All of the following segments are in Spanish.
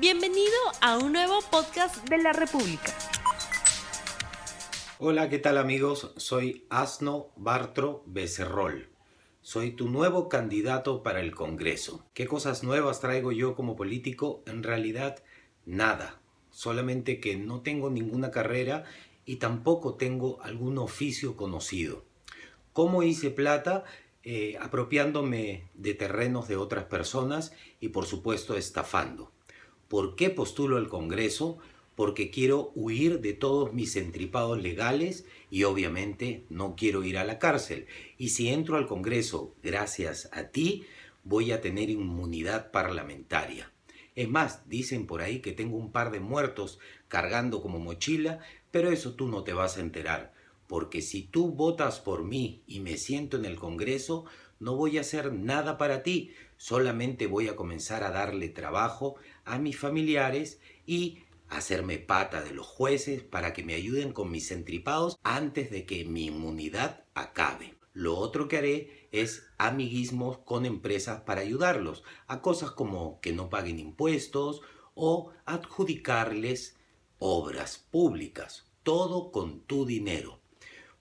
Bienvenido a un nuevo podcast de la República. Hola, ¿qué tal amigos? Soy Asno Bartro Becerrol. Soy tu nuevo candidato para el Congreso. ¿Qué cosas nuevas traigo yo como político? En realidad, nada. Solamente que no tengo ninguna carrera y tampoco tengo algún oficio conocido. ¿Cómo hice plata? Eh, apropiándome de terrenos de otras personas y por supuesto estafando. ¿Por qué postulo al Congreso? Porque quiero huir de todos mis entripados legales y obviamente no quiero ir a la cárcel. Y si entro al Congreso gracias a ti, voy a tener inmunidad parlamentaria. Es más, dicen por ahí que tengo un par de muertos cargando como mochila, pero eso tú no te vas a enterar, porque si tú votas por mí y me siento en el Congreso, no voy a hacer nada para ti, solamente voy a comenzar a darle trabajo a mis familiares y hacerme pata de los jueces para que me ayuden con mis entripados antes de que mi inmunidad acabe. Lo otro que haré es amiguismos con empresas para ayudarlos a cosas como que no paguen impuestos o adjudicarles obras públicas. Todo con tu dinero.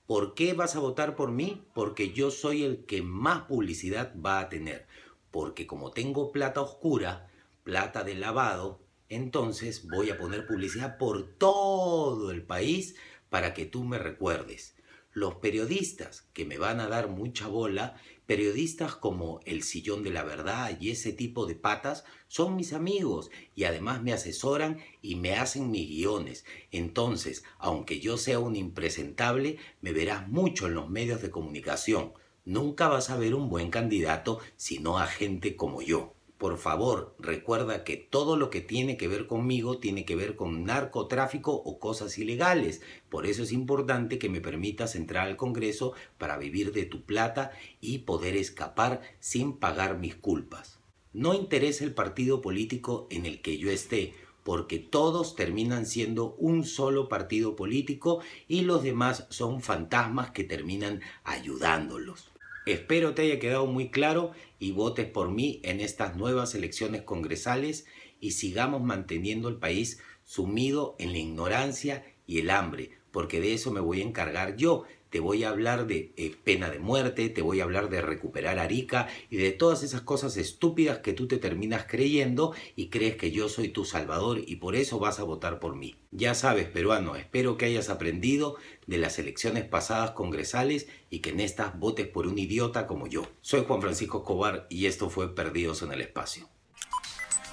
¿Por qué vas a votar por mí? Porque yo soy el que más publicidad va a tener. Porque como tengo plata oscura, plata de lavado, entonces voy a poner publicidad por todo el país para que tú me recuerdes los periodistas que me van a dar mucha bola, periodistas como El Sillón de la Verdad y ese tipo de patas, son mis amigos y además me asesoran y me hacen mis guiones. Entonces, aunque yo sea un impresentable, me verás mucho en los medios de comunicación. Nunca vas a ver un buen candidato sino a gente como yo por favor, recuerda que todo lo que tiene que ver conmigo tiene que ver con narcotráfico o cosas ilegales. Por eso es importante que me permitas entrar al Congreso para vivir de tu plata y poder escapar sin pagar mis culpas. No interesa el partido político en el que yo esté, porque todos terminan siendo un solo partido político y los demás son fantasmas que terminan ayudándolos. Espero te haya quedado muy claro y votes por mí en estas nuevas elecciones congresales y sigamos manteniendo el país sumido en la ignorancia y el hambre, porque de eso me voy a encargar yo, te voy a hablar de eh, pena de muerte, te voy a hablar de recuperar Arica y de todas esas cosas estúpidas que tú te terminas creyendo y crees que yo soy tu salvador y por eso vas a votar por mí. Ya sabes, peruano, espero que hayas aprendido de las elecciones pasadas congresales y que en estas votes por un idiota como yo. Soy Juan Francisco Escobar y esto fue Perdidos en el Espacio.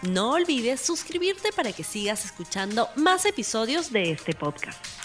No olvides suscribirte para que sigas escuchando más episodios de este podcast.